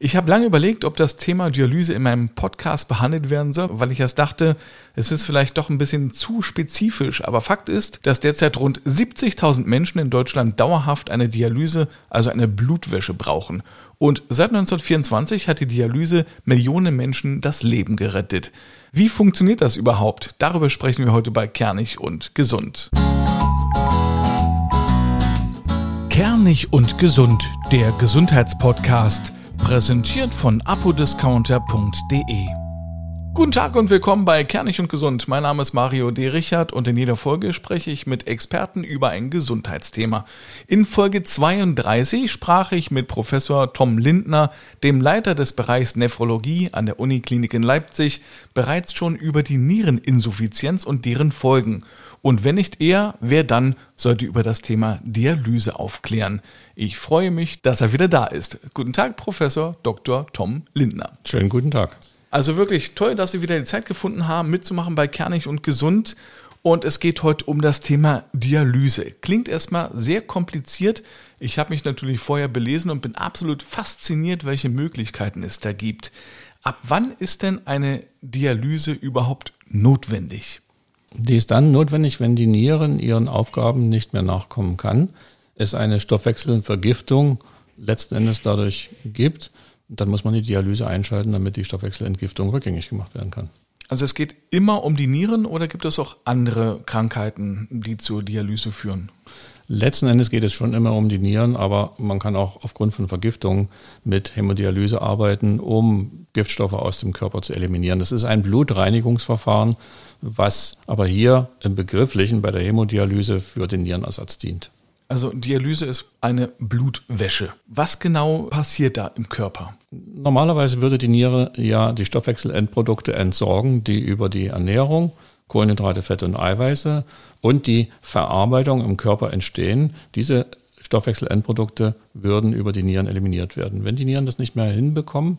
Ich habe lange überlegt, ob das Thema Dialyse in meinem Podcast behandelt werden soll, weil ich erst dachte, es ist vielleicht doch ein bisschen zu spezifisch. Aber Fakt ist, dass derzeit rund 70.000 Menschen in Deutschland dauerhaft eine Dialyse, also eine Blutwäsche brauchen. Und seit 1924 hat die Dialyse Millionen Menschen das Leben gerettet. Wie funktioniert das überhaupt? Darüber sprechen wir heute bei Kernig und Gesund. Kernig und Gesund, der Gesundheitspodcast Präsentiert von apodiscounter.de. Guten Tag und willkommen bei Kernig und Gesund. Mein Name ist Mario D. Richard und in jeder Folge spreche ich mit Experten über ein Gesundheitsthema. In Folge 32 sprach ich mit Professor Tom Lindner, dem Leiter des Bereichs Nephrologie an der Uniklinik in Leipzig, bereits schon über die Niereninsuffizienz und deren Folgen. Und wenn nicht er, wer dann sollte über das Thema Dialyse aufklären? Ich freue mich, dass er wieder da ist. Guten Tag, Professor Dr. Tom Lindner. Schönen guten Tag. Also wirklich toll, dass Sie wieder die Zeit gefunden haben, mitzumachen bei Kernig und Gesund. Und es geht heute um das Thema Dialyse. Klingt erstmal sehr kompliziert. Ich habe mich natürlich vorher belesen und bin absolut fasziniert, welche Möglichkeiten es da gibt. Ab wann ist denn eine Dialyse überhaupt notwendig? Die ist dann notwendig, wenn die Nieren ihren Aufgaben nicht mehr nachkommen kann, es eine Stoffwechselvergiftung letzten Endes dadurch gibt. Dann muss man die Dialyse einschalten, damit die Stoffwechselentgiftung rückgängig gemacht werden kann. Also es geht immer um die Nieren oder gibt es auch andere Krankheiten, die zur Dialyse führen? Letzten Endes geht es schon immer um die Nieren, aber man kann auch aufgrund von Vergiftung mit Hämodialyse arbeiten, um Giftstoffe aus dem Körper zu eliminieren. Das ist ein Blutreinigungsverfahren, was aber hier im Begrifflichen bei der Hämodialyse für den Nierenersatz dient. Also Dialyse ist eine Blutwäsche. Was genau passiert da im Körper? Normalerweise würde die Niere ja die Stoffwechselendprodukte entsorgen, die über die Ernährung Kohlenhydrate, Fette und Eiweiße und die Verarbeitung im Körper entstehen. Diese Stoffwechselendprodukte würden über die Nieren eliminiert werden. Wenn die Nieren das nicht mehr hinbekommen,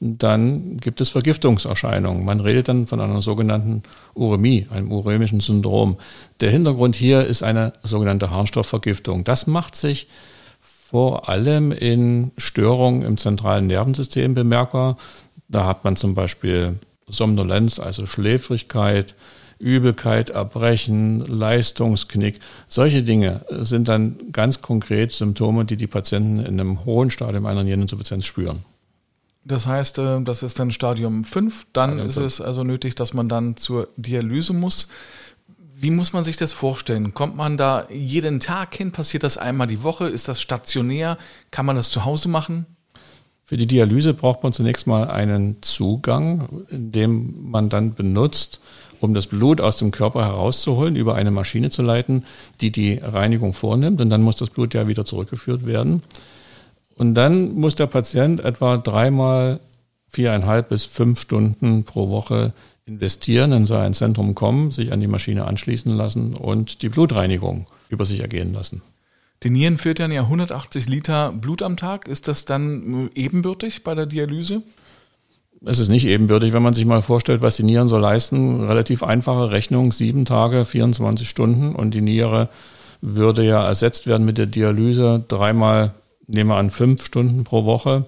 dann gibt es Vergiftungserscheinungen. Man redet dann von einer sogenannten Uremie, einem uremischen Syndrom. Der Hintergrund hier ist eine sogenannte Harnstoffvergiftung. Das macht sich vor allem in Störungen im zentralen Nervensystem bemerkbar. Da hat man zum Beispiel Somnolenz, also Schläfrigkeit, Übelkeit, Erbrechen, Leistungsknick. Solche Dinge sind dann ganz konkret Symptome, die die Patienten in einem hohen Stadium einer Niereninsuffizienz spüren. Das heißt, äh, das ist dann Stadium 5. Dann Stadium ist 5. es also nötig, dass man dann zur Dialyse muss. Wie muss man sich das vorstellen? Kommt man da jeden Tag hin? Passiert das einmal die Woche? Ist das stationär? Kann man das zu Hause machen? Für die Dialyse braucht man zunächst mal einen Zugang, den man dann benutzt, um das Blut aus dem Körper herauszuholen, über eine Maschine zu leiten, die die Reinigung vornimmt. Und dann muss das Blut ja wieder zurückgeführt werden. Und dann muss der Patient etwa dreimal viereinhalb bis fünf Stunden pro Woche investieren, in so ein Zentrum kommen, sich an die Maschine anschließen lassen und die Blutreinigung über sich ergehen lassen. Die Nieren filtern ja 180 Liter Blut am Tag. Ist das dann ebenbürtig bei der Dialyse? es ist nicht ebenbürtig, wenn man sich mal vorstellt, was die Nieren so leisten. Relativ einfache Rechnung, sieben Tage, 24 Stunden und die Niere würde ja ersetzt werden mit der Dialyse dreimal, nehmen wir an, fünf Stunden pro Woche.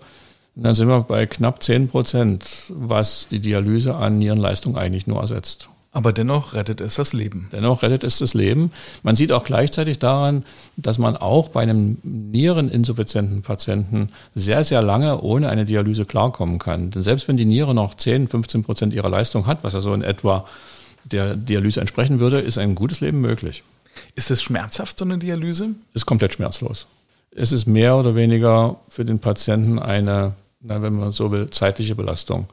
Dann sind wir bei knapp zehn Prozent, was die Dialyse an Nierenleistung eigentlich nur ersetzt. Aber dennoch rettet es das Leben. Dennoch rettet es das Leben. Man sieht auch gleichzeitig daran, dass man auch bei einem niereninsuffizienten Patienten sehr, sehr lange ohne eine Dialyse klarkommen kann. Denn selbst wenn die Niere noch 10, 15 Prozent ihrer Leistung hat, was ja so in etwa der Dialyse entsprechen würde, ist ein gutes Leben möglich. Ist es schmerzhaft, so eine Dialyse? Ist komplett schmerzlos. Es ist mehr oder weniger für den Patienten eine, wenn man so will, zeitliche Belastung.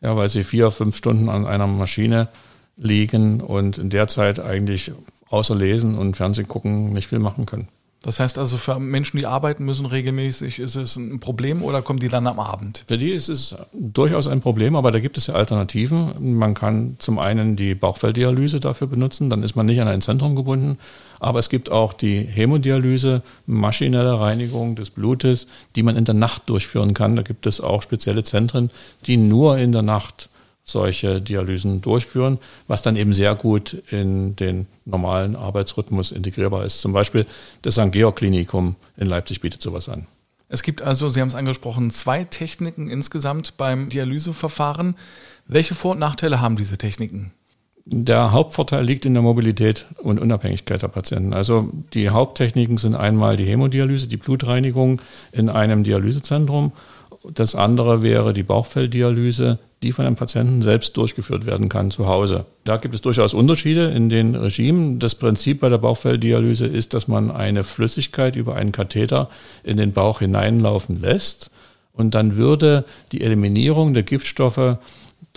Ja, weil sie vier, fünf Stunden an einer Maschine liegen und in der Zeit eigentlich außer Lesen und Fernsehen gucken nicht viel machen können. Das heißt also, für Menschen, die arbeiten müssen regelmäßig, ist es ein Problem oder kommen die dann am Abend? Für die ist es durchaus ein Problem, aber da gibt es ja Alternativen. Man kann zum einen die Bauchfelddialyse dafür benutzen, dann ist man nicht an ein Zentrum gebunden. Aber es gibt auch die Hämodialyse, maschinelle Reinigung des Blutes, die man in der Nacht durchführen kann. Da gibt es auch spezielle Zentren, die nur in der Nacht solche Dialysen durchführen, was dann eben sehr gut in den normalen Arbeitsrhythmus integrierbar ist. Zum Beispiel das St. Georg Klinikum in Leipzig bietet sowas an. Es gibt also, Sie haben es angesprochen, zwei Techniken insgesamt beim Dialyseverfahren. Welche Vor- und Nachteile haben diese Techniken? Der Hauptvorteil liegt in der Mobilität und Unabhängigkeit der Patienten. Also die Haupttechniken sind einmal die Hämodialyse, die Blutreinigung in einem Dialysezentrum. Das andere wäre die Bauchfelldialyse, die von einem Patienten selbst durchgeführt werden kann zu Hause. Da gibt es durchaus Unterschiede in den Regimen. Das Prinzip bei der Bauchfelldialyse ist, dass man eine Flüssigkeit über einen Katheter in den Bauch hineinlaufen lässt und dann würde die Eliminierung der Giftstoffe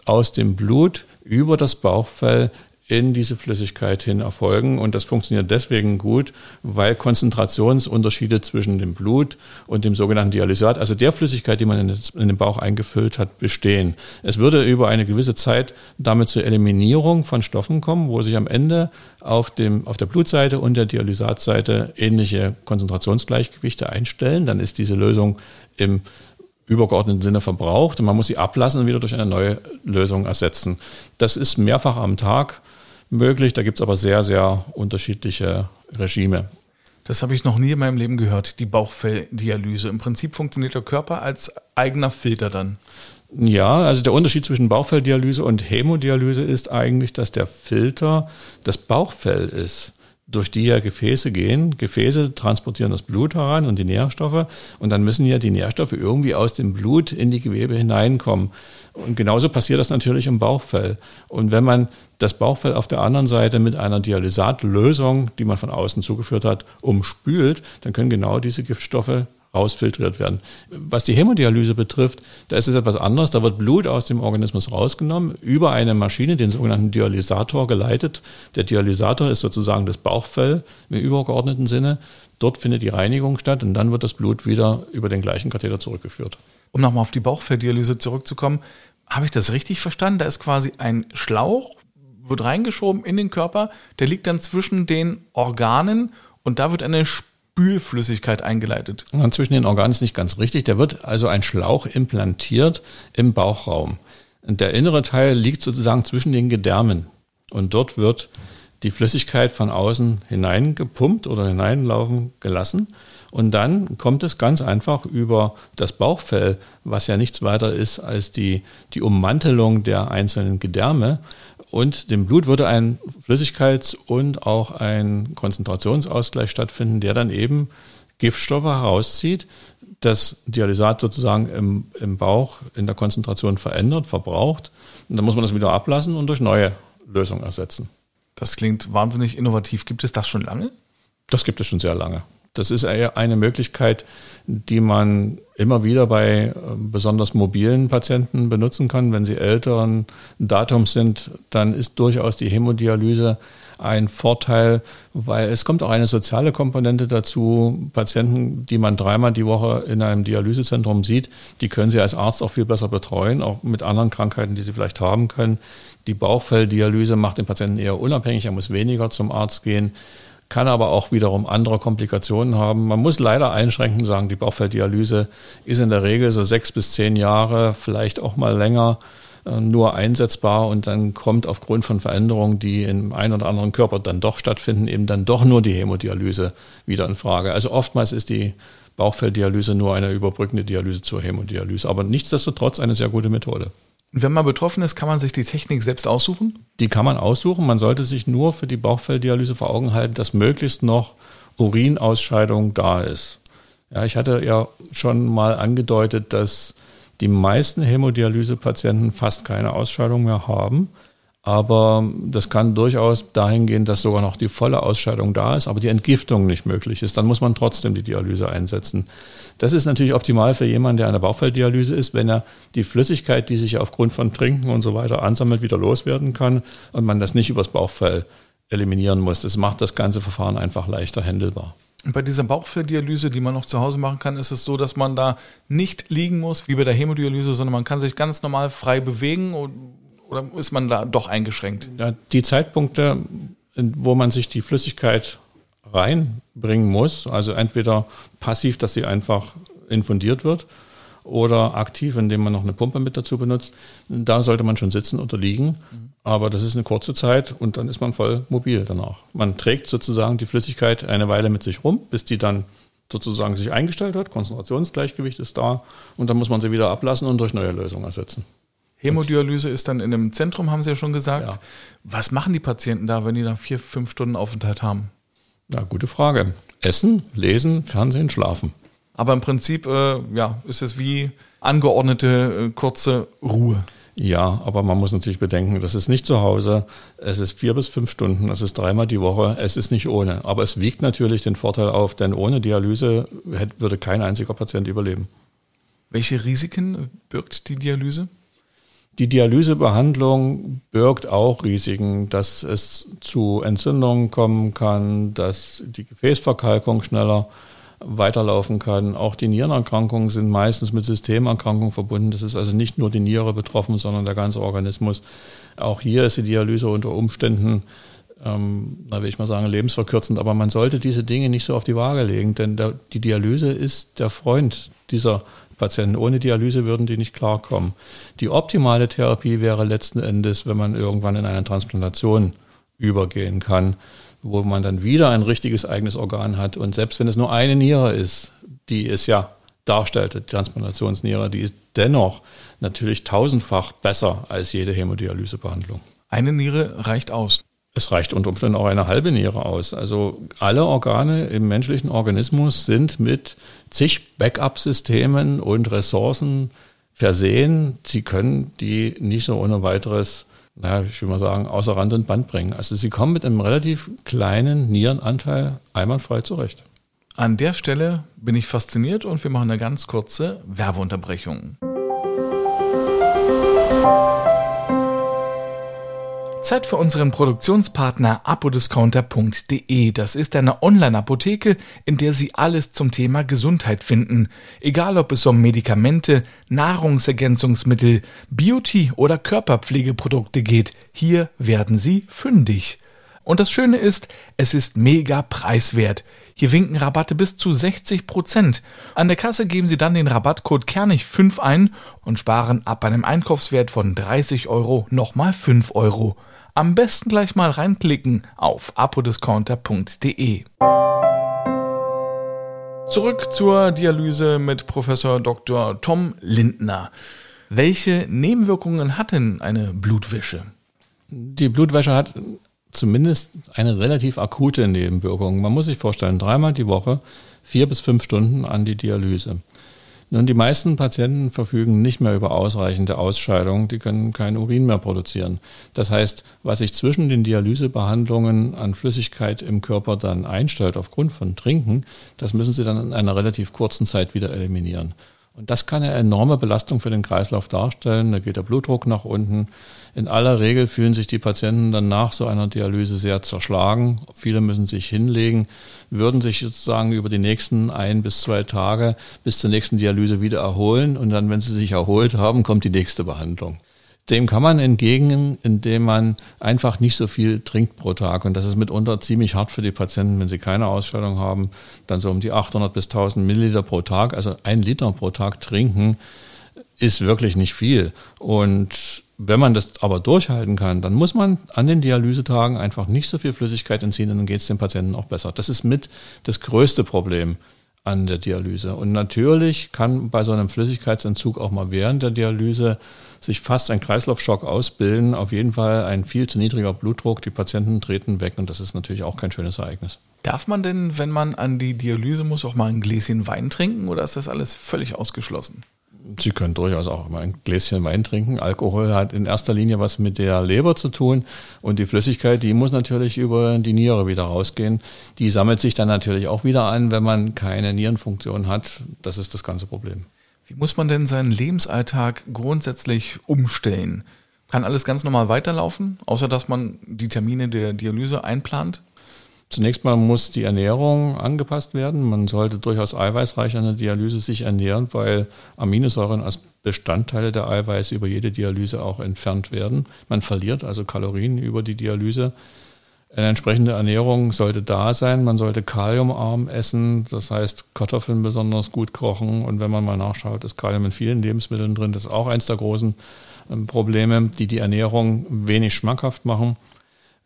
aus dem Blut über das Bauchfell in diese Flüssigkeit hin erfolgen. Und das funktioniert deswegen gut, weil Konzentrationsunterschiede zwischen dem Blut und dem sogenannten Dialysat, also der Flüssigkeit, die man in den Bauch eingefüllt hat, bestehen. Es würde über eine gewisse Zeit damit zur Eliminierung von Stoffen kommen, wo sich am Ende auf, dem, auf der Blutseite und der Dialysatseite ähnliche Konzentrationsgleichgewichte einstellen. Dann ist diese Lösung im übergeordneten Sinne verbraucht und man muss sie ablassen und wieder durch eine neue Lösung ersetzen. Das ist mehrfach am Tag möglich, da gibt es aber sehr, sehr unterschiedliche Regime. Das habe ich noch nie in meinem Leben gehört, die Bauchfelldialyse. Im Prinzip funktioniert der Körper als eigener Filter dann. Ja, also der Unterschied zwischen Bauchfelldialyse und Hämodialyse ist eigentlich, dass der Filter das Bauchfell ist durch die ja Gefäße gehen. Gefäße transportieren das Blut heran und die Nährstoffe und dann müssen ja die Nährstoffe irgendwie aus dem Blut in die Gewebe hineinkommen. Und genauso passiert das natürlich im Bauchfell. Und wenn man das Bauchfell auf der anderen Seite mit einer Dialysatlösung, die man von außen zugeführt hat, umspült, dann können genau diese Giftstoffe rausfiltriert werden. Was die Hämodialyse betrifft, da ist es etwas anders. Da wird Blut aus dem Organismus rausgenommen, über eine Maschine, den sogenannten Dialysator, geleitet. Der Dialysator ist sozusagen das Bauchfell im übergeordneten Sinne. Dort findet die Reinigung statt und dann wird das Blut wieder über den gleichen Katheter zurückgeführt. Um nochmal auf die Bauchfelldialyse zurückzukommen, habe ich das richtig verstanden? Da ist quasi ein Schlauch, wird reingeschoben in den Körper, der liegt dann zwischen den Organen und da wird eine Spülflüssigkeit eingeleitet. Und zwischen den Organen ist nicht ganz richtig. Da wird also ein Schlauch implantiert im Bauchraum. Und der innere Teil liegt sozusagen zwischen den Gedärmen. Und dort wird die Flüssigkeit von außen hineingepumpt oder hineinlaufen gelassen. Und dann kommt es ganz einfach über das Bauchfell, was ja nichts weiter ist als die, die Ummantelung der einzelnen Gedärme, und dem Blut würde ein Flüssigkeits- und auch ein Konzentrationsausgleich stattfinden, der dann eben Giftstoffe herauszieht, das Dialysat sozusagen im, im Bauch in der Konzentration verändert, verbraucht. Und dann muss man das wieder ablassen und durch neue Lösungen ersetzen. Das klingt wahnsinnig innovativ. Gibt es das schon lange? Das gibt es schon sehr lange. Das ist eine Möglichkeit, die man immer wieder bei äh, besonders mobilen Patienten benutzen kann. Wenn sie älteren Datums sind, dann ist durchaus die Hämodialyse ein Vorteil, weil es kommt auch eine soziale Komponente dazu. Patienten, die man dreimal die Woche in einem Dialysezentrum sieht, die können Sie als Arzt auch viel besser betreuen, auch mit anderen Krankheiten, die Sie vielleicht haben können. Die Bauchfelldialyse macht den Patienten eher unabhängig, er muss weniger zum Arzt gehen kann aber auch wiederum andere Komplikationen haben. Man muss leider einschränkend sagen, die Bauchfelldialyse ist in der Regel so sechs bis zehn Jahre, vielleicht auch mal länger äh, nur einsetzbar und dann kommt aufgrund von Veränderungen, die im einen oder anderen Körper dann doch stattfinden, eben dann doch nur die Hämodialyse wieder in Frage. Also oftmals ist die Bauchfelldialyse nur eine überbrückende Dialyse zur Hämodialyse, aber nichtsdestotrotz eine sehr gute Methode. Wenn man betroffen ist, kann man sich die Technik selbst aussuchen? Die kann man aussuchen. Man sollte sich nur für die Bauchfelldialyse vor Augen halten, dass möglichst noch Urinausscheidung da ist. Ja, ich hatte ja schon mal angedeutet, dass die meisten Hämodialysepatienten fast keine Ausscheidung mehr haben. Aber das kann durchaus dahin gehen, dass sogar noch die volle Ausscheidung da ist, aber die Entgiftung nicht möglich ist. Dann muss man trotzdem die Dialyse einsetzen. Das ist natürlich optimal für jemanden, der eine Bauchfelldialyse ist, wenn er die Flüssigkeit, die sich aufgrund von Trinken und so weiter ansammelt, wieder loswerden kann und man das nicht übers Bauchfell eliminieren muss. Das macht das ganze Verfahren einfach leichter handelbar. Bei dieser Bauchfelldialyse, die man noch zu Hause machen kann, ist es so, dass man da nicht liegen muss, wie bei der Hämodialyse, sondern man kann sich ganz normal frei bewegen und oder ist man da doch eingeschränkt? Ja, die Zeitpunkte, wo man sich die Flüssigkeit reinbringen muss, also entweder passiv, dass sie einfach infundiert wird, oder aktiv, indem man noch eine Pumpe mit dazu benutzt, da sollte man schon sitzen oder liegen. Mhm. Aber das ist eine kurze Zeit und dann ist man voll mobil danach. Man trägt sozusagen die Flüssigkeit eine Weile mit sich rum, bis die dann sozusagen sich eingestellt hat, Konzentrationsgleichgewicht ist da und dann muss man sie wieder ablassen und durch neue Lösungen ersetzen. Hämodialyse ist dann in einem Zentrum, haben Sie ja schon gesagt. Ja. Was machen die Patienten da, wenn die da vier, fünf Stunden Aufenthalt haben? Ja, gute Frage. Essen, lesen, Fernsehen, schlafen. Aber im Prinzip äh, ja, ist es wie angeordnete äh, kurze Ruhe. Ja, aber man muss natürlich bedenken, das ist nicht zu Hause. Es ist vier bis fünf Stunden, es ist dreimal die Woche. Es ist nicht ohne. Aber es wiegt natürlich den Vorteil auf, denn ohne Dialyse hätte, würde kein einziger Patient überleben. Welche Risiken birgt die Dialyse? Die Dialysebehandlung birgt auch Risiken, dass es zu Entzündungen kommen kann, dass die Gefäßverkalkung schneller weiterlaufen kann. Auch die Nierenerkrankungen sind meistens mit Systemerkrankungen verbunden. Das ist also nicht nur die Niere betroffen, sondern der ganze Organismus. Auch hier ist die Dialyse unter Umständen, ähm, da will ich mal sagen, lebensverkürzend. Aber man sollte diese Dinge nicht so auf die Waage legen, denn der, die Dialyse ist der Freund dieser Patienten. Ohne Dialyse würden die nicht klarkommen. Die optimale Therapie wäre letzten Endes, wenn man irgendwann in eine Transplantation übergehen kann wo man dann wieder ein richtiges eigenes Organ hat. Und selbst wenn es nur eine Niere ist, die es ja darstellt, die Transplantationsniere, die ist dennoch natürlich tausendfach besser als jede Hämodialysebehandlung. Eine Niere reicht aus. Es reicht unter Umständen auch eine halbe Niere aus. Also alle Organe im menschlichen Organismus sind mit zig Backup-Systemen und Ressourcen versehen. Sie können die nicht so ohne weiteres naja, ich will mal sagen, außer Rand und Band bringen. Also sie kommen mit einem relativ kleinen Nierenanteil einwandfrei zurecht. An der Stelle bin ich fasziniert und wir machen eine ganz kurze Werbeunterbrechung. Zeit für unseren Produktionspartner apodiscounter.de. Das ist eine Online-Apotheke, in der Sie alles zum Thema Gesundheit finden. Egal ob es um Medikamente, Nahrungsergänzungsmittel, Beauty oder Körperpflegeprodukte geht, hier werden Sie fündig. Und das Schöne ist, es ist mega preiswert. Hier winken Rabatte bis zu 60 Prozent. An der Kasse geben Sie dann den Rabattcode Kernig5 ein und sparen ab einem Einkaufswert von 30 Euro nochmal 5 Euro. Am besten gleich mal reinklicken auf apodiscounter.de. Zurück zur Dialyse mit Professor Dr. Tom Lindner. Welche Nebenwirkungen hat denn eine Blutwäsche? Die Blutwäsche hat zumindest eine relativ akute Nebenwirkung. Man muss sich vorstellen, dreimal die Woche, vier bis fünf Stunden an die Dialyse. Nun, die meisten Patienten verfügen nicht mehr über ausreichende Ausscheidung, die können kein Urin mehr produzieren. Das heißt, was sich zwischen den Dialysebehandlungen an Flüssigkeit im Körper dann einstellt aufgrund von Trinken, das müssen sie dann in einer relativ kurzen Zeit wieder eliminieren. Und das kann eine enorme Belastung für den Kreislauf darstellen. Da geht der Blutdruck nach unten. In aller Regel fühlen sich die Patienten dann nach so einer Dialyse sehr zerschlagen. Viele müssen sich hinlegen, würden sich sozusagen über die nächsten ein bis zwei Tage bis zur nächsten Dialyse wieder erholen. Und dann, wenn sie sich erholt haben, kommt die nächste Behandlung. Dem kann man entgegen, indem man einfach nicht so viel trinkt pro Tag. Und das ist mitunter ziemlich hart für die Patienten, wenn sie keine Ausstellung haben, dann so um die 800 bis 1000 Milliliter pro Tag, also ein Liter pro Tag trinken, ist wirklich nicht viel. Und wenn man das aber durchhalten kann, dann muss man an den Dialysetagen einfach nicht so viel Flüssigkeit entziehen und dann geht es dem Patienten auch besser. Das ist mit das größte Problem an der Dialyse. Und natürlich kann bei so einem Flüssigkeitsentzug auch mal während der Dialyse sich fast ein Kreislaufschock ausbilden. Auf jeden Fall ein viel zu niedriger Blutdruck. Die Patienten treten weg und das ist natürlich auch kein schönes Ereignis. Darf man denn, wenn man an die Dialyse muss, auch mal ein Gläschen Wein trinken oder ist das alles völlig ausgeschlossen? Sie können durchaus auch mal ein Gläschen Wein trinken. Alkohol hat in erster Linie was mit der Leber zu tun und die Flüssigkeit, die muss natürlich über die Niere wieder rausgehen. Die sammelt sich dann natürlich auch wieder an, wenn man keine Nierenfunktion hat. Das ist das ganze Problem. Wie muss man denn seinen Lebensalltag grundsätzlich umstellen? Kann alles ganz normal weiterlaufen, außer dass man die Termine der Dialyse einplant? Zunächst mal muss die Ernährung angepasst werden. Man sollte durchaus eiweißreich an der Dialyse sich ernähren, weil Aminosäuren als Bestandteile der Eiweiße über jede Dialyse auch entfernt werden. Man verliert also Kalorien über die Dialyse. Eine entsprechende Ernährung sollte da sein. Man sollte kaliumarm essen, das heißt Kartoffeln besonders gut kochen. Und wenn man mal nachschaut, ist Kalium in vielen Lebensmitteln drin. Das ist auch eins der großen ähm, Probleme, die die Ernährung wenig schmackhaft machen.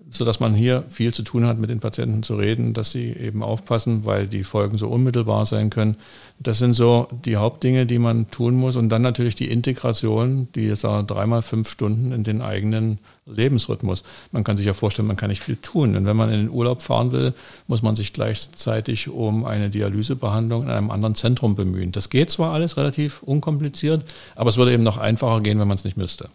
Sodass man hier viel zu tun hat, mit den Patienten zu reden, dass sie eben aufpassen, weil die Folgen so unmittelbar sein können. Das sind so die Hauptdinge, die man tun muss. Und dann natürlich die Integration, die jetzt dreimal fünf Stunden in den eigenen Lebensrhythmus. Man kann sich ja vorstellen, man kann nicht viel tun. Und wenn man in den Urlaub fahren will, muss man sich gleichzeitig um eine Dialysebehandlung in einem anderen Zentrum bemühen. Das geht zwar alles relativ unkompliziert, aber es würde eben noch einfacher gehen, wenn man es nicht müsste.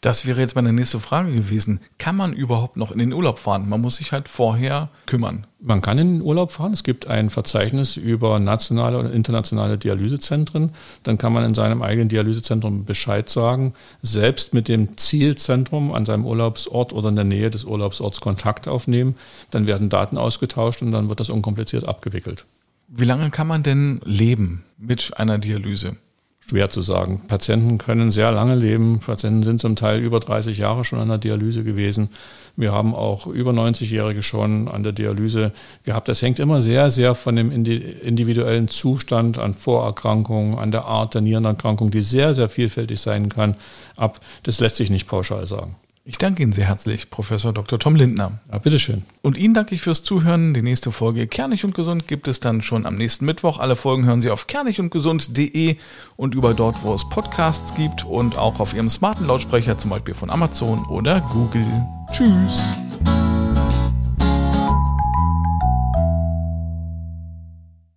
Das wäre jetzt meine nächste Frage gewesen. Kann man überhaupt noch in den Urlaub fahren? Man muss sich halt vorher kümmern. Man kann in den Urlaub fahren. Es gibt ein Verzeichnis über nationale und internationale Dialysezentren. Dann kann man in seinem eigenen Dialysezentrum Bescheid sagen, selbst mit dem Zielzentrum an seinem Urlaubsort oder in der Nähe des Urlaubsorts Kontakt aufnehmen. Dann werden Daten ausgetauscht und dann wird das unkompliziert abgewickelt. Wie lange kann man denn leben mit einer Dialyse? Schwer zu sagen. Patienten können sehr lange leben. Patienten sind zum Teil über 30 Jahre schon an der Dialyse gewesen. Wir haben auch über 90-Jährige schon an der Dialyse gehabt. Das hängt immer sehr, sehr von dem individuellen Zustand an Vorerkrankungen, an der Art der Nierenerkrankung, die sehr, sehr vielfältig sein kann, ab. Das lässt sich nicht pauschal sagen. Ich danke Ihnen sehr herzlich, Professor Dr. Tom Lindner. Ja, bitteschön. Und Ihnen danke ich fürs Zuhören. Die nächste Folge Kernig und Gesund gibt es dann schon am nächsten Mittwoch. Alle Folgen hören Sie auf kernigundgesund.de und über dort, wo es Podcasts gibt und auch auf Ihrem smarten Lautsprecher, zum Beispiel von Amazon oder Google. Tschüss.